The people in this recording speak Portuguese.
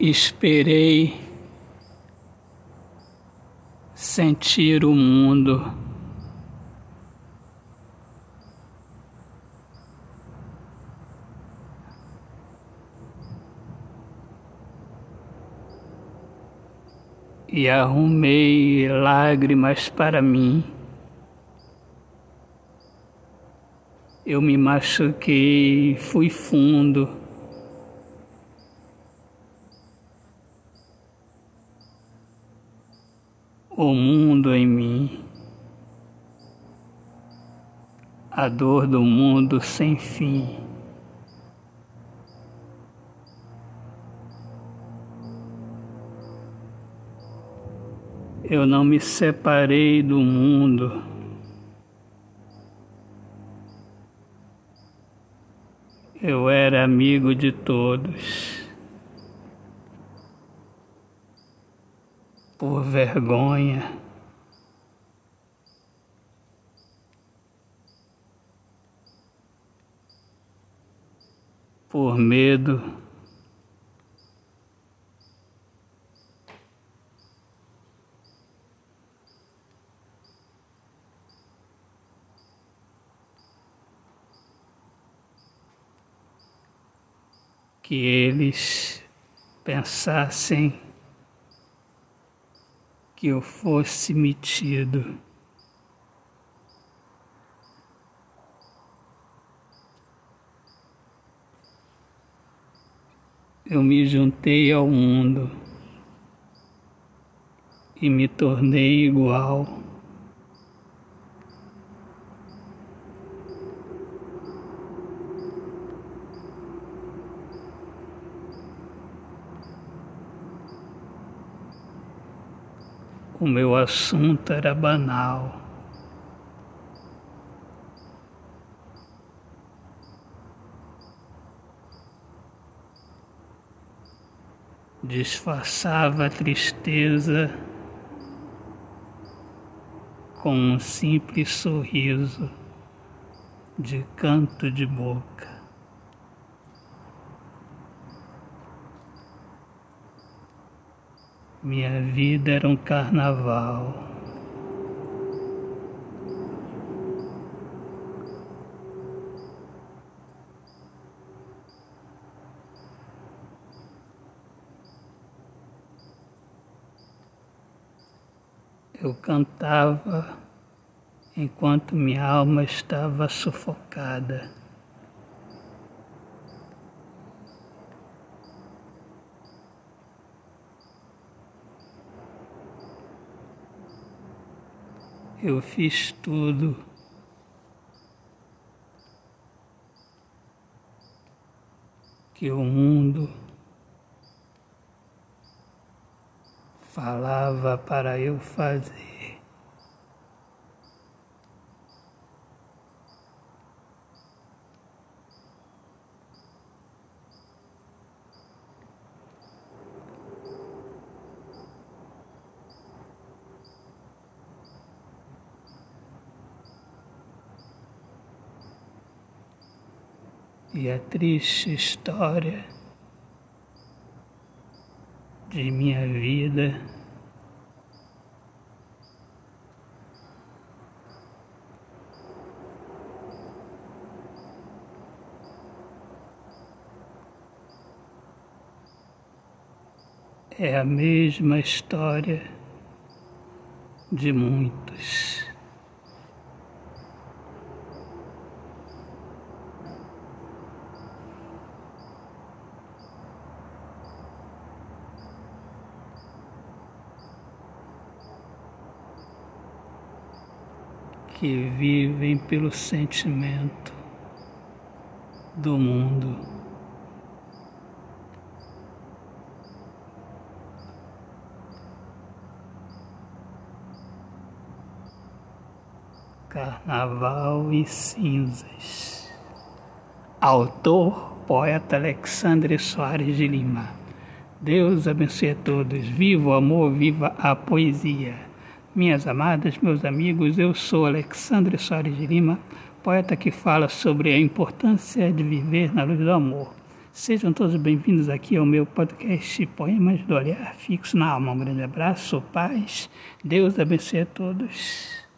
esperei sentir o mundo. E arrumei lágrimas para mim. Eu me machuquei, fui fundo. O mundo em mim, a dor do mundo sem fim. Eu não me separei do mundo. Eu era amigo de todos. Por vergonha. Por medo. Que eles pensassem que eu fosse metido. Eu me juntei ao mundo e me tornei igual. O meu assunto era banal. Disfarçava a tristeza com um simples sorriso de canto de boca. Minha vida era um carnaval. Eu cantava enquanto minha alma estava sufocada. Eu fiz tudo. Que o mundo falava para eu fazer. E a triste história de minha vida. É a mesma história de muitos. Que vivem pelo sentimento do mundo. Carnaval e Cinzas. Autor, poeta Alexandre Soares de Lima. Deus abençoe a todos. Viva o amor, viva a poesia. Minhas amadas, meus amigos, eu sou Alexandre Soares de Lima, poeta que fala sobre a importância de viver na luz do amor. Sejam todos bem-vindos aqui ao meu podcast Poemas do Olhar Fixo na Alma. Um grande abraço, paz, Deus abençoe a todos.